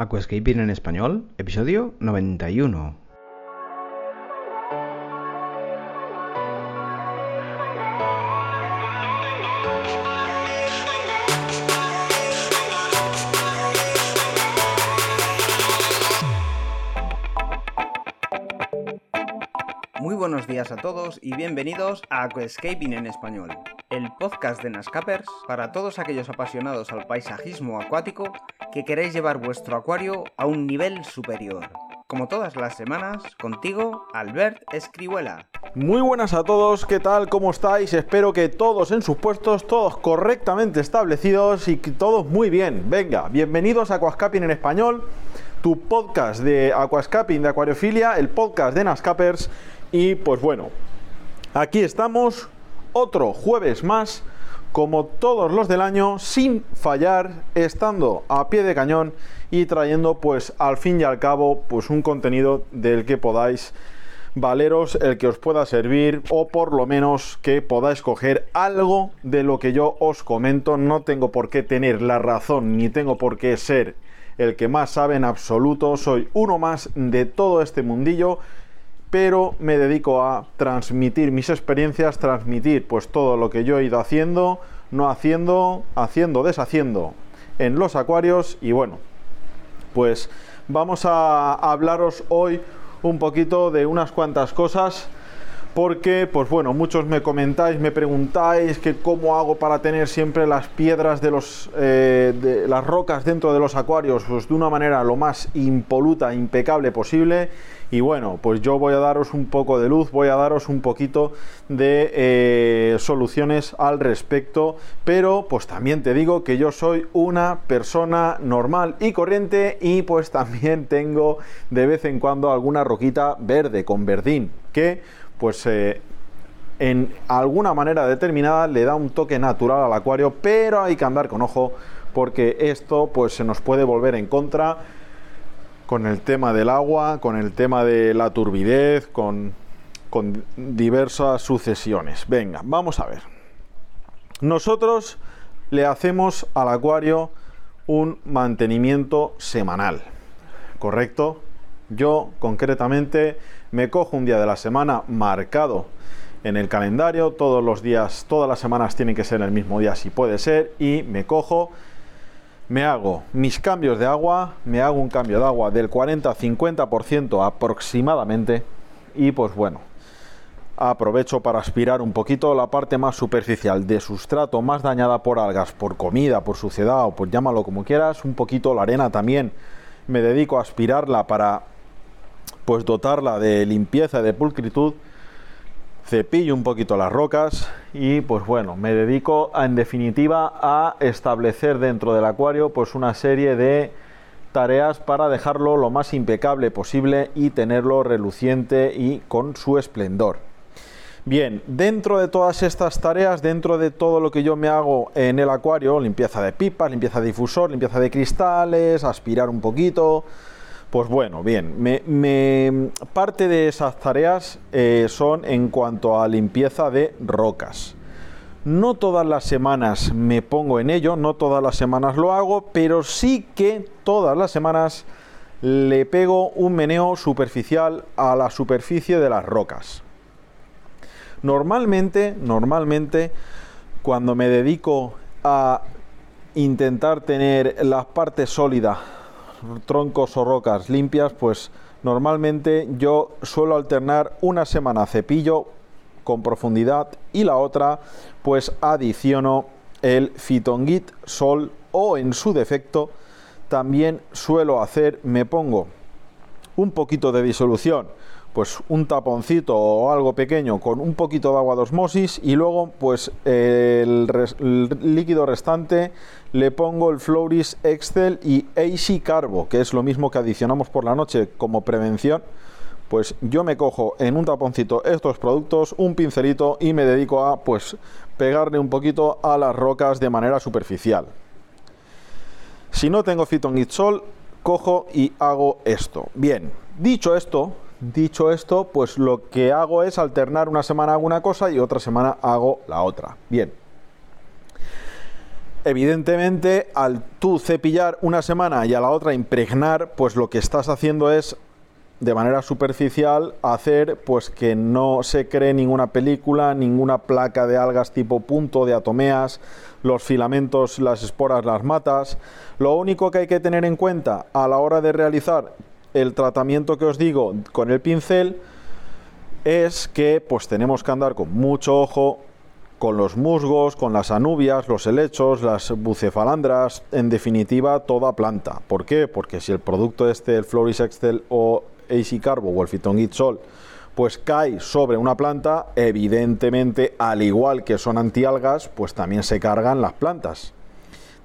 Aquascaping en español, episodio 91. Muy buenos días a todos y bienvenidos a Aquascaping en español, el podcast de Nascapers para todos aquellos apasionados al paisajismo acuático que queréis llevar vuestro acuario a un nivel superior. Como todas las semanas, contigo, Albert Escribuela. Muy buenas a todos, ¿qué tal? ¿Cómo estáis? Espero que todos en sus puestos, todos correctamente establecidos y que todos muy bien. Venga, bienvenidos a Aquascaping en español, tu podcast de Aquascaping de Acuariofilia, el podcast de Nascapers. Y pues bueno, aquí estamos, otro jueves más como todos los del año, sin fallar, estando a pie de cañón y trayendo pues al fin y al cabo pues un contenido del que podáis valeros, el que os pueda servir o por lo menos que podáis coger algo de lo que yo os comento. No tengo por qué tener la razón ni tengo por qué ser el que más sabe en absoluto. Soy uno más de todo este mundillo pero me dedico a transmitir mis experiencias, transmitir pues todo lo que yo he ido haciendo, no haciendo, haciendo, deshaciendo en los acuarios y bueno, pues vamos a hablaros hoy un poquito de unas cuantas cosas porque pues bueno, muchos me comentáis, me preguntáis que cómo hago para tener siempre las piedras de los eh, las rocas dentro de los acuarios pues de una manera lo más impoluta, impecable posible. Y bueno, pues yo voy a daros un poco de luz, voy a daros un poquito de eh, soluciones al respecto, pero pues también te digo que yo soy una persona normal y corriente y pues también tengo de vez en cuando alguna roquita verde con verdín que pues eh, en alguna manera determinada le da un toque natural al acuario, pero hay que andar con ojo porque esto pues se nos puede volver en contra con el tema del agua, con el tema de la turbidez, con, con diversas sucesiones. Venga, vamos a ver. Nosotros le hacemos al acuario un mantenimiento semanal, ¿correcto? Yo concretamente me cojo un día de la semana marcado en el calendario, todos los días, todas las semanas tienen que ser el mismo día si puede ser, y me cojo me hago mis cambios de agua, me hago un cambio de agua del 40-50% aproximadamente y pues bueno, aprovecho para aspirar un poquito la parte más superficial de sustrato más dañada por algas, por comida, por suciedad o por llámalo como quieras, un poquito la arena también me dedico a aspirarla para pues dotarla de limpieza, de pulcritud cepillo un poquito las rocas y pues bueno, me dedico en definitiva a establecer dentro del acuario pues una serie de tareas para dejarlo lo más impecable posible y tenerlo reluciente y con su esplendor. Bien, dentro de todas estas tareas, dentro de todo lo que yo me hago en el acuario, limpieza de pipas, limpieza de difusor, limpieza de cristales, aspirar un poquito, pues bueno, bien, me, parte de esas tareas eh, son en cuanto a limpieza de rocas. No todas las semanas me pongo en ello, no todas las semanas lo hago, pero sí que todas las semanas le pego un meneo superficial a la superficie de las rocas. Normalmente, normalmente, cuando me dedico a intentar tener las partes sólidas troncos o rocas limpias, pues normalmente yo suelo alternar una semana cepillo con profundidad y la otra pues adiciono el Fitongit Sol o en su defecto también suelo hacer, me pongo un poquito de disolución pues un taponcito o algo pequeño con un poquito de agua de osmosis y luego pues el, líquido restante le pongo el Floris Excel y AC Carbo, que es lo mismo que adicionamos por la noche como prevención. Pues yo me cojo en un taponcito estos productos, un pincelito y me dedico a pues pegarle un poquito a las rocas de manera superficial. Si no tengo Sol, cojo y hago esto. Bien, dicho esto, Dicho esto, pues lo que hago es alternar una semana hago una cosa y otra semana hago la otra. Bien. evidentemente, al tú cepillar una semana y a la otra impregnar, pues lo que estás haciendo es de manera superficial hacer pues que no se cree ninguna película, ninguna placa de algas tipo punto de atomeas, los filamentos, las esporas las matas. Lo único que hay que tener en cuenta a la hora de realizar el tratamiento que os digo con el pincel es que pues tenemos que andar con mucho ojo con los musgos, con las anubias, los helechos, las bucefalandras, en definitiva toda planta. ¿Por qué? Porque si el producto este, el Floris Excel o AC Carbo o el Fitongit Sol, pues cae sobre una planta, evidentemente, al igual que son antialgas, pues también se cargan las plantas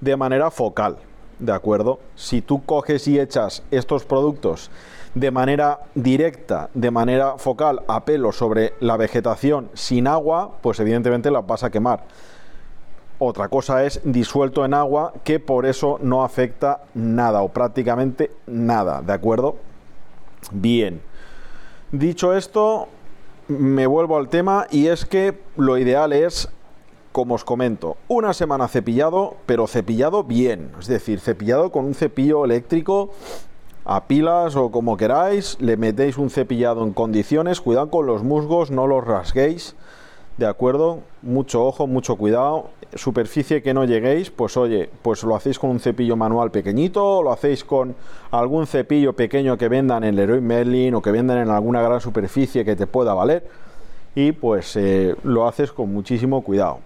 de manera focal. ¿De acuerdo? Si tú coges y echas estos productos de manera directa, de manera focal, a pelo sobre la vegetación sin agua, pues evidentemente la vas a quemar. Otra cosa es disuelto en agua, que por eso no afecta nada o prácticamente nada, ¿de acuerdo? Bien. Dicho esto, me vuelvo al tema y es que lo ideal es, como os comento, una semana cepillado, pero cepillado bien, es decir, cepillado con un cepillo eléctrico a pilas o como queráis, le metéis un cepillado en condiciones, cuidado con los musgos, no los rasguéis, ¿de acuerdo? Mucho ojo, mucho cuidado, superficie que no lleguéis, pues oye, pues lo hacéis con un cepillo manual pequeñito, o lo hacéis con algún cepillo pequeño que vendan en Leroy Merlin o que vendan en alguna gran superficie que te pueda valer, y pues eh, lo haces con muchísimo cuidado.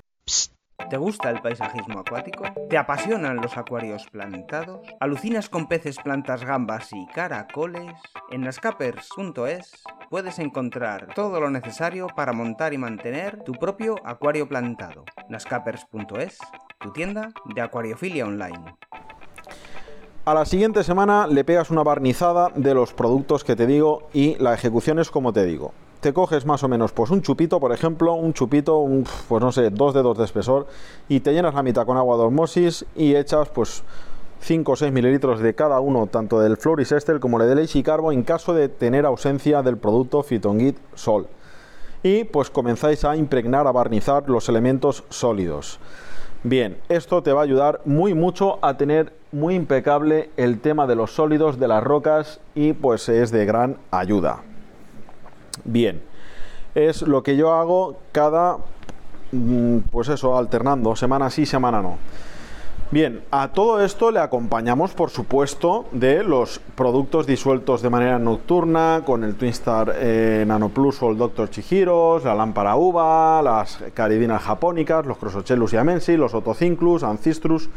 ¿Te gusta el paisajismo acuático? ¿Te apasionan los acuarios plantados? ¿Alucinas con peces, plantas, gambas y caracoles? En nascapers.es puedes encontrar todo lo necesario para montar y mantener tu propio acuario plantado. nascapers.es, tu tienda de acuariofilia online. A la siguiente semana le pegas una barnizada de los productos que te digo y la ejecución es como te digo te coges más o menos pues un chupito, por ejemplo, un chupito, un, pues no sé, dos dedos de espesor y te llenas la mitad con agua de osmosis y echas pues 5 o 6 mililitros de cada uno, tanto del Floris Estel como del Easy Carbo, en caso de tener ausencia del producto Fitongit Sol. Y pues comenzáis a impregnar, a barnizar los elementos sólidos. Bien, esto te va a ayudar muy mucho a tener muy impecable el tema de los sólidos, de las rocas y pues es de gran ayuda. Bien, es lo que yo hago cada, mm, pues eso, alternando, semana sí, semana no. Bien, a todo esto le acompañamos, por supuesto, de los productos disueltos de manera nocturna, con el Twinstar eh, Nano Plus o el Dr. Chihiros, la lámpara uva, las caridinas japónicas, los Crossochelus y amensi, los Otocinclus, Ancistrus,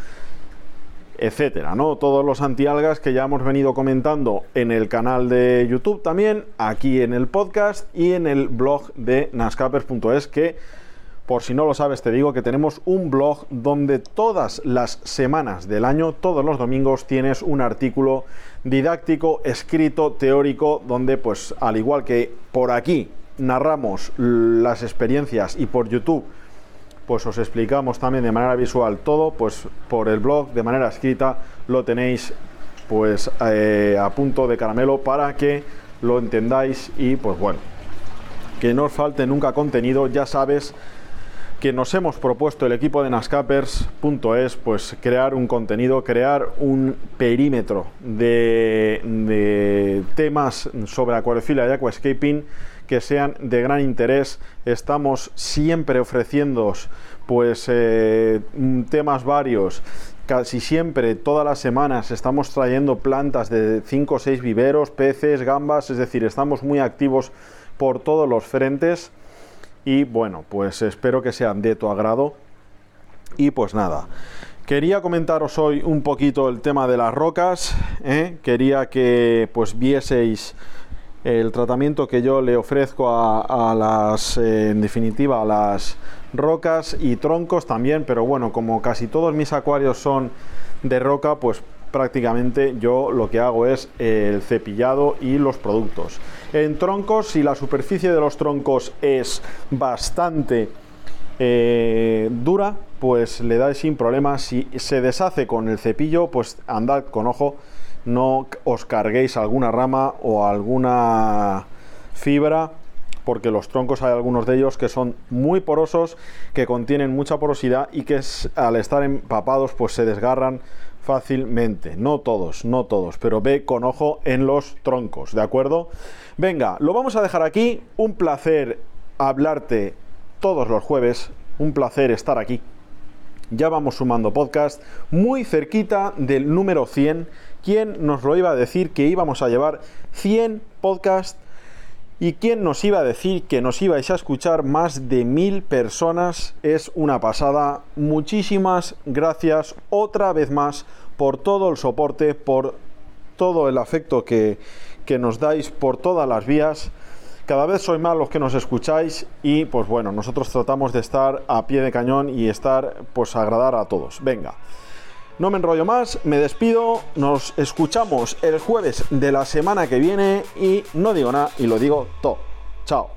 etcétera, ¿no? Todos los antialgas que ya hemos venido comentando en el canal de YouTube también, aquí en el podcast y en el blog de nascapers.es que por si no lo sabes te digo que tenemos un blog donde todas las semanas del año, todos los domingos tienes un artículo didáctico, escrito, teórico, donde pues al igual que por aquí narramos las experiencias y por YouTube pues os explicamos también de manera visual todo, pues por el blog de manera escrita lo tenéis pues eh, a punto de caramelo para que lo entendáis y pues bueno, que no os falte nunca contenido, ya sabes que nos hemos propuesto el equipo de Nascapers.es pues crear un contenido, crear un perímetro de, temas sobre acuariofilia y aquascaping que sean de gran interés. Estamos siempre ofreciendo pues eh, temas varios. Casi siempre, todas las semanas, estamos trayendo plantas de 5 o 6 viveros, peces, gambas, es decir, estamos muy activos por todos los frentes. Y bueno, pues espero que sean de tu agrado. Y pues nada, quería comentaros hoy un poquito el tema de las rocas. ¿eh? Quería que pues vieseis el tratamiento que yo le ofrezco a, las, eh, en definitiva, a las rocas y troncos también, pero bueno, como casi todos mis acuarios son de roca, pues prácticamente yo lo que hago es el cepillado y los productos. En troncos, si la superficie de los troncos es bastante eh, dura, pues le dais sin problema. Si se deshace con el cepillo, pues andad con ojo no os carguéis alguna rama o alguna fibra porque los troncos hay algunos de ellos que son muy porosos, que contienen mucha porosidad y que al estar empapados pues se desgarran fácilmente. No todos, no todos, pero ve con ojo en los troncos, ¿de acuerdo? Venga, lo vamos a dejar aquí. Un placer hablarte todos los jueves. Un placer estar aquí. Ya vamos sumando podcast muy cerquita del número 100. ¿Quién nos lo iba a decir que íbamos a llevar 100 podcasts? ¿Y quién nos iba a decir que nos ibais a escuchar más de mil personas? Es una pasada. Muchísimas gracias otra vez más por todo el soporte, por todo el afecto que, que nos dais por todas las vías. Cada vez sois más los que nos escucháis y pues bueno, nosotros tratamos de estar a pie de cañón y estar pues agradar a todos. Venga. No me enrollo más, me despido, nos escuchamos el jueves de la semana que viene y no digo nada y lo digo todo. Chao.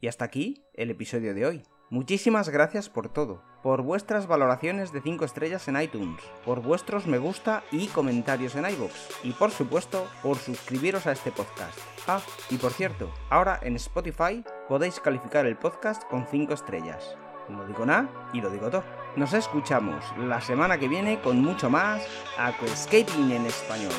Y hasta aquí el episodio de hoy. Muchísimas gracias por todo, por vuestras valoraciones de 5 estrellas en iTunes, por vuestros me gusta y comentarios en iVoox, y por supuesto por suscribiros a este podcast. Ah, y por cierto, ahora en Spotify podéis calificar el podcast con 5 estrellas. No digo nada y lo digo todo. Nos escuchamos la semana que viene con mucho más Aquascaping en español.